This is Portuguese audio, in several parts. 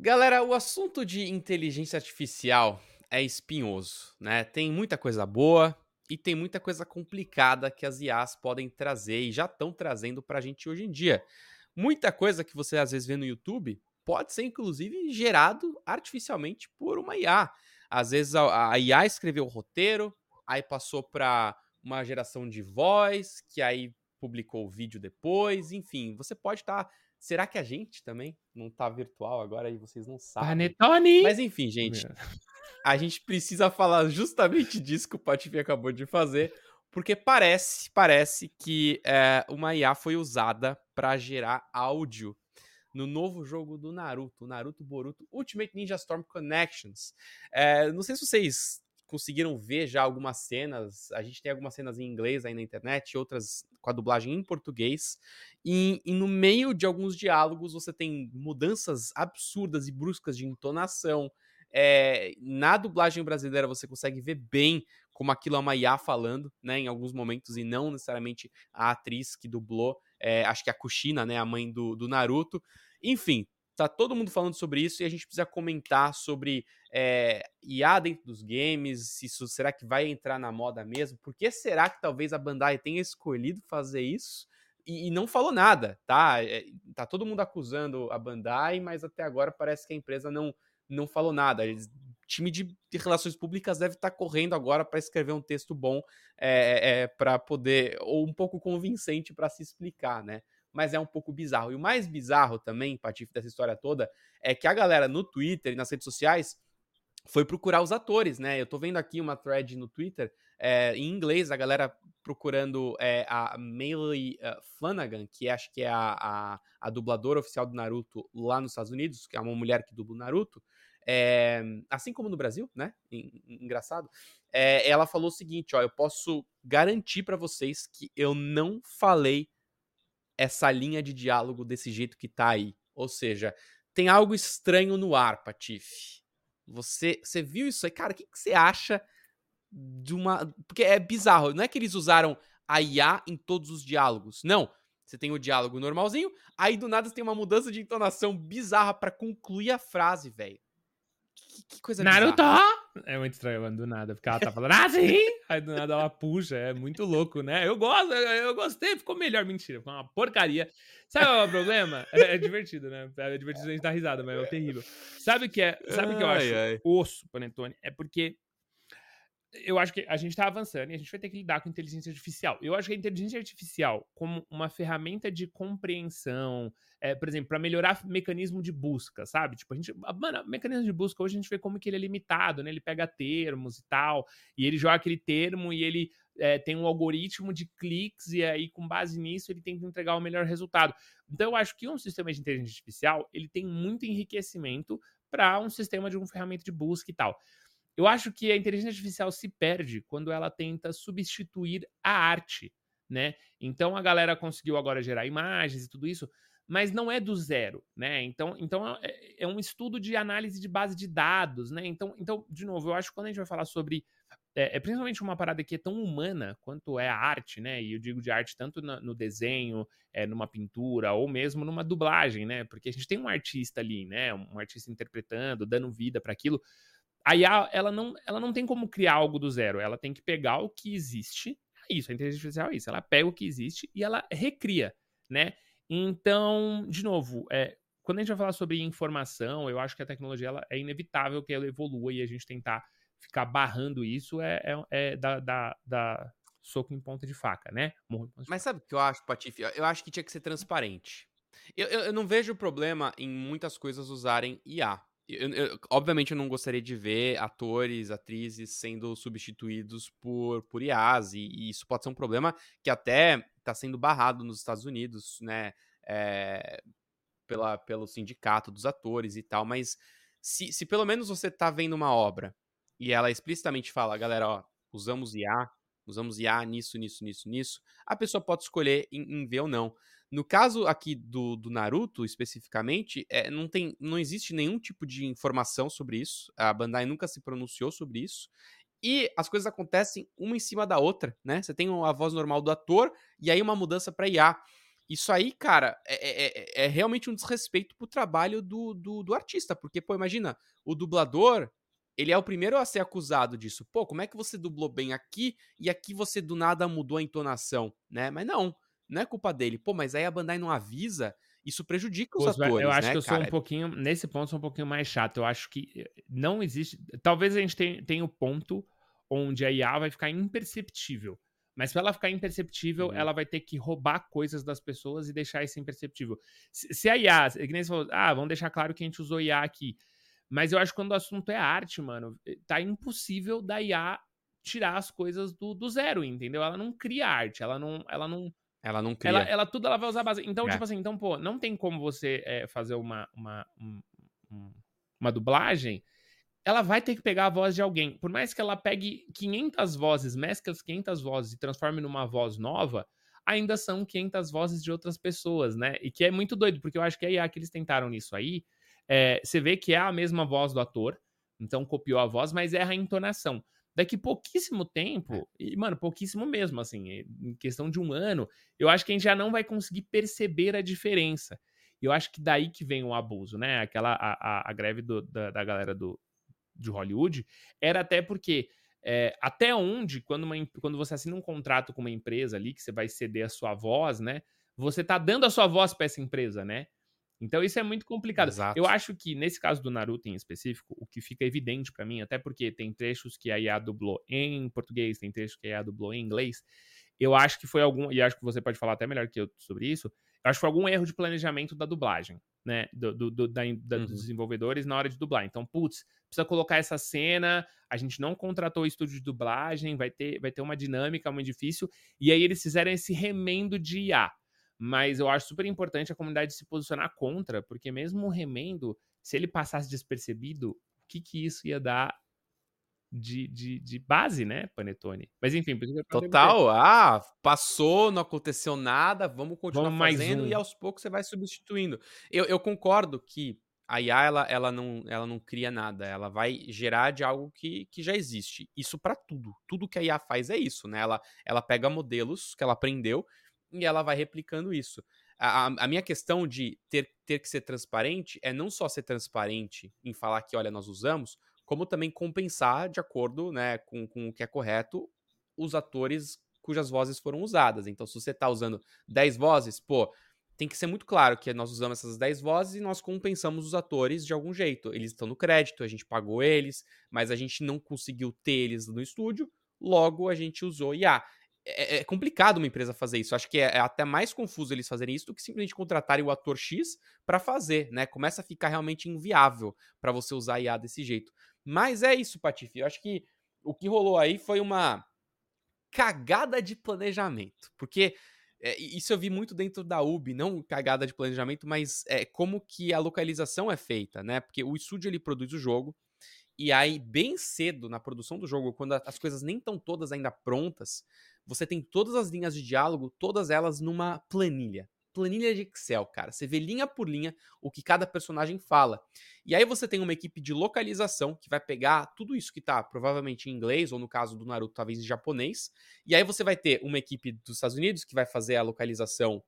Galera, o assunto de inteligência artificial é espinhoso, né? Tem muita coisa boa e tem muita coisa complicada que as IAs podem trazer e já estão trazendo para a gente hoje em dia. Muita coisa que você às vezes vê no YouTube pode ser inclusive gerado artificialmente por uma IA. Às vezes a, IA escreveu o roteiro, aí passou para uma geração de voz, que aí publicou o vídeo depois, enfim, você pode estar tá Será que a gente também não tá virtual agora e vocês não sabem? Panetone! Mas enfim, gente. A gente precisa falar justamente disso que o Patife acabou de fazer, porque parece, parece que é, uma IA foi usada para gerar áudio no novo jogo do Naruto, Naruto Boruto Ultimate Ninja Storm Connections. É, não sei se vocês conseguiram ver já algumas cenas. A gente tem algumas cenas em inglês aí na internet, outras com a dublagem em português. E, e, no meio de alguns diálogos você tem mudanças absurdas e bruscas de entonação. É, na dublagem brasileira você consegue ver bem como aquilo é uma IA falando, né, em alguns momentos, e não necessariamente a atriz que dublou, é, acho que é a Kushina, né, a mãe do, do Naruto. Enfim, tá todo mundo falando sobre isso e a gente precisa comentar sobre é, IA dentro dos games, isso será que vai entrar na moda mesmo? Por que será que talvez a Bandai tenha escolhido fazer isso e, e não falou nada, tá? É, tá todo mundo acusando a Bandai, mas até agora parece que a empresa não, não falou nada. Eles, time de, de, relações públicas deve estar tá correndo agora para escrever um texto bom é, é, para poder, ou um pouco convincente para se explicar, né? Mas é um pouco bizarro. E o mais bizarro também, Patife, dessa história toda, é que a galera no Twitter e nas redes sociais foi procurar os atores, né? Eu tô vendo aqui uma thread no Twitter é, em inglês, a galera procurando é, a Meili uh, Flanagan, que acho que é a, a, a, dubladora oficial do Naruto lá nos Estados Unidos, que é uma mulher que dubla o Naruto. É, assim como no Brasil, né? Engraçado. É, ela falou o seguinte: ó, eu posso garantir para vocês que eu não falei essa linha de diálogo desse jeito que tá aí. Ou seja, tem algo estranho no ar, Patife. Você, você viu isso aí? Cara, o que, que você acha de uma. Porque é bizarro. Não é que eles usaram a IA em todos os diálogos. Não. Você tem o diálogo normalzinho, aí do nada você tem uma mudança de entonação bizarra para concluir a frase, velho. Que, que, coisa Naruto! Bizarra. É muito estranho, mano, do nada. Porque ela tá falando assim, aí do nada ela puxa. É muito louco, né? Eu gosto, eu gostei, ficou melhor. Mentira, foi uma porcaria. Sabe o problema? É, é, divertido, né? É divertido a gente dar risada, mas é terrível. Sabe o que é? Sabe o que eu acho ai. osso, Panetone? É porque eu acho que a gente está avançando e a gente vai ter que lidar com inteligência artificial. Eu acho que a inteligência artificial, como uma ferramenta de compreensão, é, por exemplo, para melhorar mecanismo de busca, sabe? Tipo, a gente. Mano, mecanismo de busca hoje a gente vê como que ele é limitado, né? Ele pega termos e tal, e ele joga aquele termo e ele é, tem um algoritmo de cliques, e aí, com base nisso, ele tenta entregar o melhor resultado. Então, eu acho que um sistema de inteligência artificial ele tem muito enriquecimento para um sistema de uma ferramenta de busca e tal. Eu acho que a inteligência artificial se perde quando ela tenta substituir a arte, né? Então a galera conseguiu agora gerar imagens e tudo isso, mas não é do zero, né? Então, então é, é um estudo de análise de base de dados, né? Então, então, de novo, eu acho que quando a gente vai falar sobre é, é, principalmente uma parada que é tão humana quanto é a arte, né? E eu digo de arte tanto no, no desenho, é, numa pintura ou mesmo numa dublagem, né? Porque a gente tem um artista ali, né? Um artista interpretando, dando vida para aquilo. A IA, ela não, ela não tem como criar algo do zero. Ela tem que pegar o que existe. É isso, a inteligência artificial é isso. Ela pega o que existe e ela recria, né? Então, de novo, é, quando a gente vai falar sobre informação, eu acho que a tecnologia ela, é inevitável que ela evolua e a gente tentar ficar barrando isso é, é, é da, da, da, soco em ponta de faca, né? Mas sabe o que eu acho, Patife? Eu acho que tinha que ser transparente. Eu, eu, eu não vejo problema em muitas coisas usarem IA. Eu, eu, obviamente eu não gostaria de ver atores, atrizes sendo substituídos por, por IAs, e, e isso pode ser um problema que até está sendo barrado nos Estados Unidos, né, é, pela, pelo sindicato dos atores e tal, mas se, se pelo menos você está vendo uma obra e ela explicitamente fala, galera, ó, usamos IA, usamos IA nisso, nisso, nisso, nisso, a pessoa pode escolher em, em ver ou não. No caso aqui do, do Naruto, especificamente, é, não, tem, não existe nenhum tipo de informação sobre isso. A Bandai nunca se pronunciou sobre isso. E as coisas acontecem uma em cima da outra, né? Você tem a voz normal do ator e aí uma mudança para IA. isso aí, cara, é, é, é, realmente um desrespeito pro trabalho do, do, do, artista. Porque, pô, imagina, o dublador, ele é o primeiro a ser acusado disso. Pô, como é que você dublou bem aqui e aqui você do nada mudou a entonação, né? Mas não, não é culpa dele. Pô, mas aí a Bandai não avisa, isso prejudica os Pô, atores, Eu acho né, que eu cara? sou um pouquinho, nesse ponto, sou um pouquinho mais chato. Eu acho que eh, não existe. Talvez a gente tenha, tenha o ponto onde a IA vai ficar imperceptível. Mas para ela ficar imperceptível, uhum. ela vai ter que roubar coisas das pessoas e deixar isso imperceptível. Se, se a IA, que nem você falou, ah, vamos deixar claro que a gente usou IA aqui. Mas eu acho que quando o assunto é arte, mano, eh, tá impossível da IA tirar as coisas do, do zero, entendeu? Ela não cria arte, ela não, ela não, ela não cria. Ela, ela tudo ela vai usar base. Então, é. tipo assim, então, pô, não tem como você é, fazer uma, uma, um, uma dublagem. Ela vai ter que pegar a voz de alguém. Por mais que ela pegue 500 vozes, mescle as 500 vozes e transforme numa voz nova, ainda são 500 vozes de outras pessoas, né? E que é muito doido, porque eu acho que a IA que eles tentaram nisso aí, é, você vê que é a mesma voz do ator, então copiou a voz, mas erra a entonação daqui pouquíssimo tempo, é. e, mano, pouquíssimo mesmo, assim, em questão de um ano, eu acho que a gente já não vai conseguir perceber a diferença. E eu acho que daí que vem o abuso, né? Aquela, a, a, a greve do, da, da, galera do, de Hollywood era até porque é, até onde, quando, uma, quando você assina um contrato com uma empresa ali, que você vai ceder a sua voz, né? Você tá dando a sua voz para essa empresa, né? Então isso é muito complicado. Exato. Eu acho que nesse caso do Naruto em específico, o que fica evidente para mim, até porque tem trechos que a IA dublou em português, tem trechos que a IA dublou em inglês, eu acho que foi algum, e acho que você pode falar até melhor que eu sobre isso, eu acho que foi algum erro de planejamento da dublagem, né, do, do, do da, da, uhum. dos desenvolvedores na hora de dublar. Então, putz, precisa colocar essa cena, a gente não contratou o estúdio de dublagem, vai ter, vai ter uma dinâmica muito difícil, e aí eles fizeram esse remendo de IA. Mas eu acho super importante a comunidade se posicionar contra, porque mesmo o remendo, se ele passasse despercebido, o que, que isso ia dar de, de, de base, né, Panetone? Mas enfim, total. Ah, passou, não aconteceu nada, vamos continuar vamos fazendo um. e aos poucos você vai substituindo. Eu, eu concordo que a IA ela, ela, não, ela não cria nada, ela vai gerar de algo que, que já existe. Isso para tudo. Tudo que a IA faz é isso, né? Ela, ela pega modelos que ela aprendeu e ela vai replicando isso. A, a, minha questão de ter, ter que ser transparente é não só ser transparente em falar que, olha, nós usamos, como também compensar, de acordo né, com, com o que é correto, os atores cujas vozes foram usadas. Então, se você está usando 10 vozes, pô, tem que ser muito claro que nós usamos essas 10 vozes e nós compensamos os atores de algum jeito. Eles estão no crédito, a gente pagou eles, mas a gente não conseguiu ter eles no estúdio, logo a gente usou IA. É, é, complicado uma empresa fazer isso. Acho que é, é, até mais confuso eles fazerem isso do que simplesmente contratarem o ator X para fazer, né? Começa a ficar realmente inviável para você usar IA desse jeito. Mas é isso, Patife. Eu acho que o que rolou aí foi uma cagada de planejamento. Porque é, isso eu vi muito dentro da UB, não cagada de planejamento, mas é, como que a localização é feita, né? Porque o estúdio ele produz o jogo, e aí, bem cedo na produção do jogo, quando as coisas nem estão todas ainda prontas, você tem todas as linhas de diálogo, todas elas numa planilha. Planilha de Excel, cara. Você vê linha por linha o que cada personagem fala. E aí você tem uma equipe de localização que vai pegar tudo isso que tá provavelmente em inglês, ou no caso do Naruto, talvez em japonês. E aí você vai ter uma equipe dos Estados Unidos que vai fazer a localização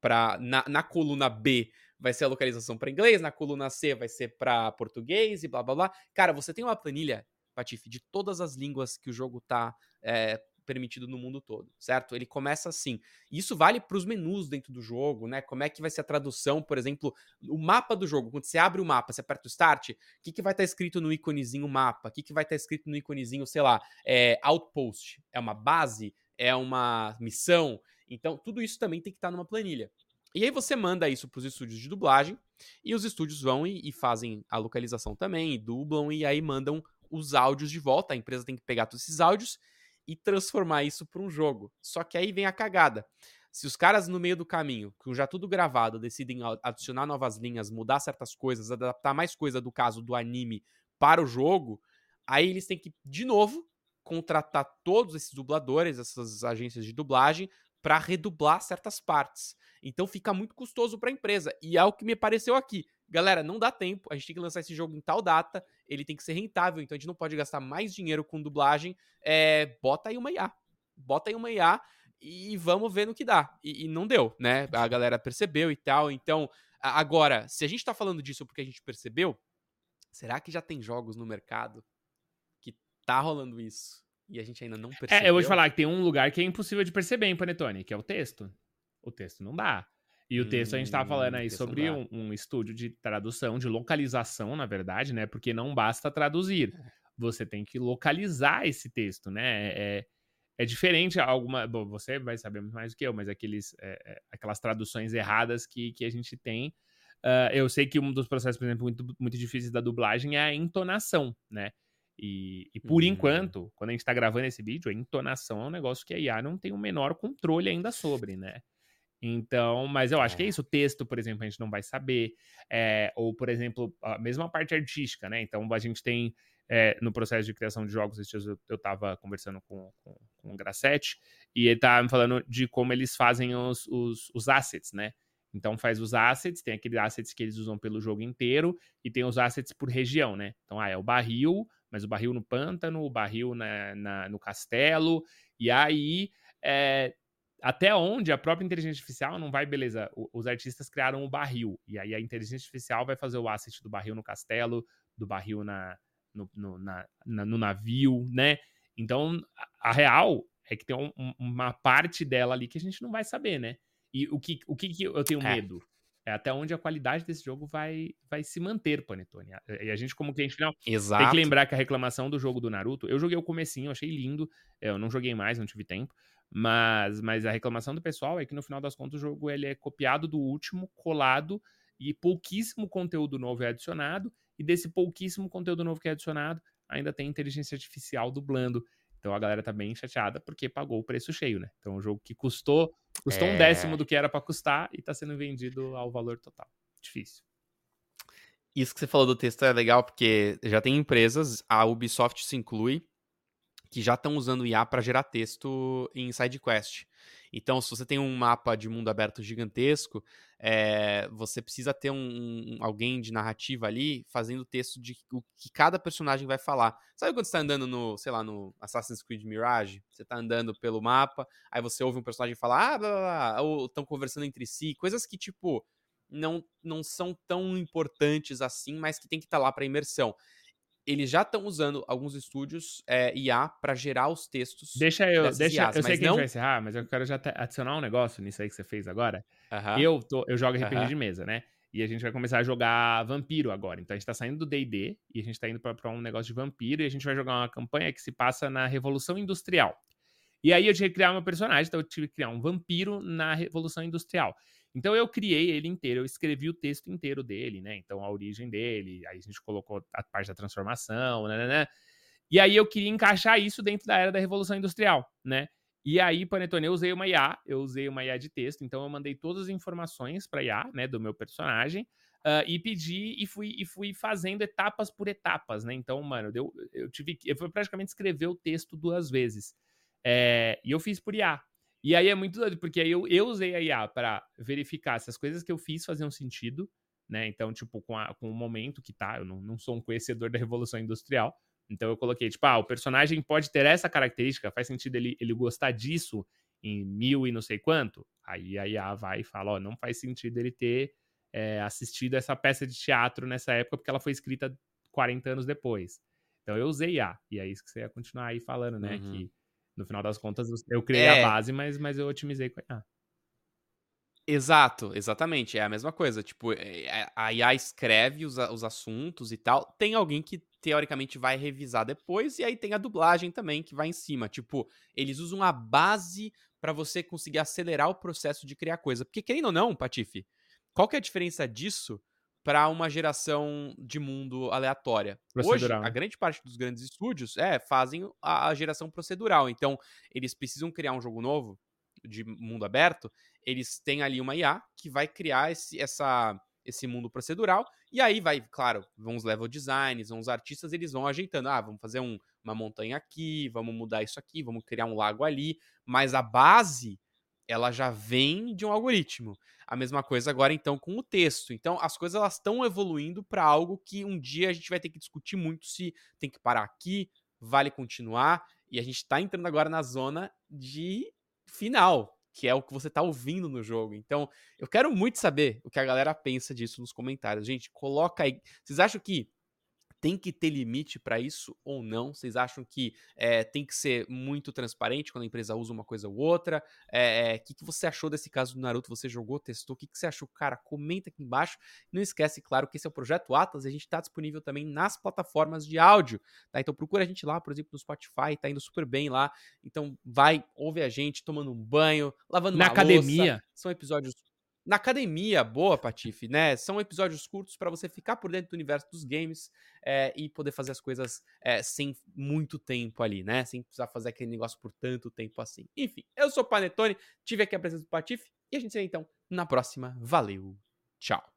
para na, na coluna B vai ser a localização para inglês, na coluna C vai ser para português e blá blá blá. Cara, você tem uma planilha, Patife, de todas as línguas que o jogo tá é, permitido no mundo todo, certo? Ele começa assim. Isso vale para os menus dentro do jogo, né? Como é que vai ser a tradução, por exemplo, o mapa do jogo. Quando você abre o mapa, você aperta o Start, o que, que vai estar tá escrito no íconezinho mapa? O que, que vai estar tá escrito no íconezinho, sei lá, é, Outpost? É uma base? É uma missão? Então, tudo isso também tem que estar tá numa planilha. E aí você manda isso para os estúdios de dublagem, e os estúdios vão e, e fazem a localização também, e dublam, e aí mandam os áudios de volta. A empresa tem que pegar todos esses áudios e transformar isso para um jogo. Só que aí vem a cagada. Se os caras no meio do caminho, com já tudo gravado, decidem adicionar novas linhas, mudar certas coisas, adaptar mais coisa do caso do anime para o jogo, aí eles têm que, de novo, contratar todos esses dubladores, essas agências de dublagem, para redublar certas partes. Então fica muito custoso para a empresa. E é o que me pareceu aqui galera, não dá tempo, a gente tem que lançar esse jogo em tal data, ele tem que ser rentável, então a gente não pode gastar mais dinheiro com dublagem, é, bota aí uma IA. Bota aí uma IA e vamos ver no que dá. E, e, não deu, né? A galera percebeu e tal. Então, agora, se a gente tá falando disso porque a gente percebeu, será que já tem jogos no mercado que tá rolando isso e a gente ainda não percebeu? É, eu vou te falar que tem um lugar que é impossível de perceber em Panetone, que é o texto. O texto não dá. E o texto hum, a gente tava falando aí hum, sobre um, um, estúdio de tradução, de localização, na verdade, né? Porque não basta traduzir. É. Você tem que localizar esse texto, né? É, é diferente alguma. Bom, você vai saber muito mais do que eu, mas aqueles, é, é, aquelas traduções erradas que, que a gente tem. Uh, eu sei que um dos processos, por exemplo, muito, muito difíceis da dublagem é a entonação, né? E, e por uhum. enquanto, quando a gente tá gravando esse vídeo, a entonação é um negócio que a IA não tem o menor controle ainda sobre, né? Então, mas eu acho que é, é isso. O texto, por exemplo, a gente não vai saber. É, ou, por exemplo, a mesma parte artística, né? Então, a gente tem é, no processo de criação de jogos, eu, eu tava conversando com, com, com o Grassetti, e ele tava me falando de como eles fazem os, os, os assets, né? Então faz os assets, tem aqueles assets que eles usam pelo jogo inteiro, e tem os assets por região, né? Então, ah, é o barril, mas o barril no pântano, o barril na, na no castelo, e aí é, até onde a própria inteligência artificial não vai, beleza, os artistas criaram o barril, e aí a inteligência artificial vai fazer o asset do barril no castelo, do barril na, no, no, na, na, no navio, né? Então, a, real é que tem um, uma parte dela ali que a gente não vai saber, né? E o que, o que, que eu tenho é. medo? É até onde a qualidade desse jogo vai, vai se manter, Panetone. E a gente, como cliente final, Exato. tem que lembrar que a reclamação do jogo do Naruto, eu joguei o comecinho, achei lindo, eu não joguei mais, não tive tempo, mas, mas a reclamação do pessoal é que no final das contas o jogo ele é copiado do último, colado, e pouquíssimo conteúdo novo é adicionado, e desse pouquíssimo conteúdo novo que é adicionado, ainda tem inteligência artificial dublando. Então a galera tá bem chateada porque pagou o preço cheio, né? Então o um jogo que custou, custou é... um décimo do que era para custar e tá sendo vendido ao valor total. Difícil. Isso que você falou do texto é legal porque já tem empresas, a Ubisoft se inclui, que já estão usando IA para gerar texto em SideQuest. Então, se você tem um mapa de mundo aberto gigantesco, é, você precisa ter um, um, alguém de narrativa ali fazendo texto de o que cada personagem vai falar. Sabe quando você tá andando no, sei lá, no Assassin's Creed Mirage? Você tá andando pelo mapa, aí você ouve um personagem falar, ah, blá, blá, blá, ou estão conversando entre si, coisas que, tipo, não, não são tão importantes assim, mas que tem que estar tá lá para imersão eles já estão usando alguns estúdios é, IA para gerar os textos. Deixa eu, deixa, IAs, eu sei que não... a gente vai encerrar, mas eu quero já adicionar um negócio nisso aí que você fez agora. Eu, tô, eu jogo RPG de mesa, né? E a gente vai começar a jogar vampiro agora. Então a gente tá saindo do D&D e a gente tá indo para um negócio de vampiro e a gente vai jogar uma campanha que se passa na Revolução Industrial. E aí eu tive que criar meu personagem, então eu tive que criar um vampiro na Revolução Industrial. Então eu criei ele inteiro, eu escrevi o texto inteiro dele, né? Então a origem dele, aí a gente colocou a parte da transformação, né, né, né? E aí eu queria encaixar isso dentro da era da Revolução Industrial, né? E aí, Panetone, eu usei uma IA, eu usei uma IA de texto, então eu mandei todas as informações para IA, né, do meu personagem, uh, e pedi e fui, e fui fazendo etapas por etapas, né? Então, mano, eu, eu tive que. Eu praticamente escrever o texto duas vezes. É, e eu fiz por IA. E aí é muito doido, porque aí eu, eu usei a IA para verificar se as coisas que eu fiz faziam sentido, né? Então, tipo, com, a, com o momento que tá, eu não, não sou um conhecedor da Revolução Industrial, então eu coloquei, tipo, ah, o personagem pode ter essa característica, faz sentido ele, ele gostar disso em mil e não sei quanto. Aí a IA vai e fala, ó, não faz sentido ele ter é, assistido essa peça de teatro nessa época, porque ela foi escrita 40 anos depois. Então eu usei IA, e é isso que você ia continuar aí falando, né? Uhum. Que no final das contas, eu criei é... a base, mas, mas eu otimizei com a IA. Exato, exatamente. É a mesma coisa. Tipo, é, é, a IA escreve os, os assuntos e tal. Tem alguém que, teoricamente, vai revisar depois. E aí tem a dublagem também, que vai em cima. Tipo, eles usam a base para você conseguir acelerar o processo de criar coisa. Porque, querendo ou não, Patife, qual que é a diferença disso para uma geração de mundo aleatória. Procedural. Hoje, a grande parte dos grandes estúdios é, fazem a, a, geração procedural. Então, eles precisam criar um jogo novo de mundo aberto, eles têm ali uma IA que vai criar esse, essa, esse mundo procedural, e aí vai, claro, vão os level designs, vão os artistas, eles vão ajeitando, ah, vamos fazer um, uma montanha aqui, vamos mudar isso aqui, vamos criar um lago ali, mas a base ela já vem de um algoritmo. A mesma coisa agora então com o texto. Então as coisas elas estão evoluindo para algo que um dia a gente vai ter que discutir muito se tem que parar aqui, vale continuar, e a gente está entrando agora na zona de final, que é o que você tá ouvindo no jogo. Então, eu quero muito saber o que a galera pensa disso nos comentários. Gente, coloca aí. Vocês acham que tem que ter limite para isso ou não? Vocês acham que é, tem que ser muito transparente quando a empresa usa uma coisa ou outra? O é, é, que, que você achou desse caso do Naruto? Você jogou, testou? O que, que você achou? Cara, comenta aqui embaixo. Não esquece, claro, que esse é o Projeto Atlas e a gente está disponível também nas plataformas de áudio. Tá? Então procura a gente lá, por exemplo, no Spotify, tá indo super bem lá. Então vai, ouve a gente tomando um banho, lavando Na uma academia. Louça. São episódios na academia, boa, Patife, né? São episódios curtos para você ficar por dentro do universo dos games é, e poder fazer as coisas é, sem muito tempo ali, né? Sem precisar fazer aquele negócio por tanto tempo assim. Enfim, eu sou o Panetone, tive aqui a presença do Patife e a gente se vê então na próxima. Valeu, tchau.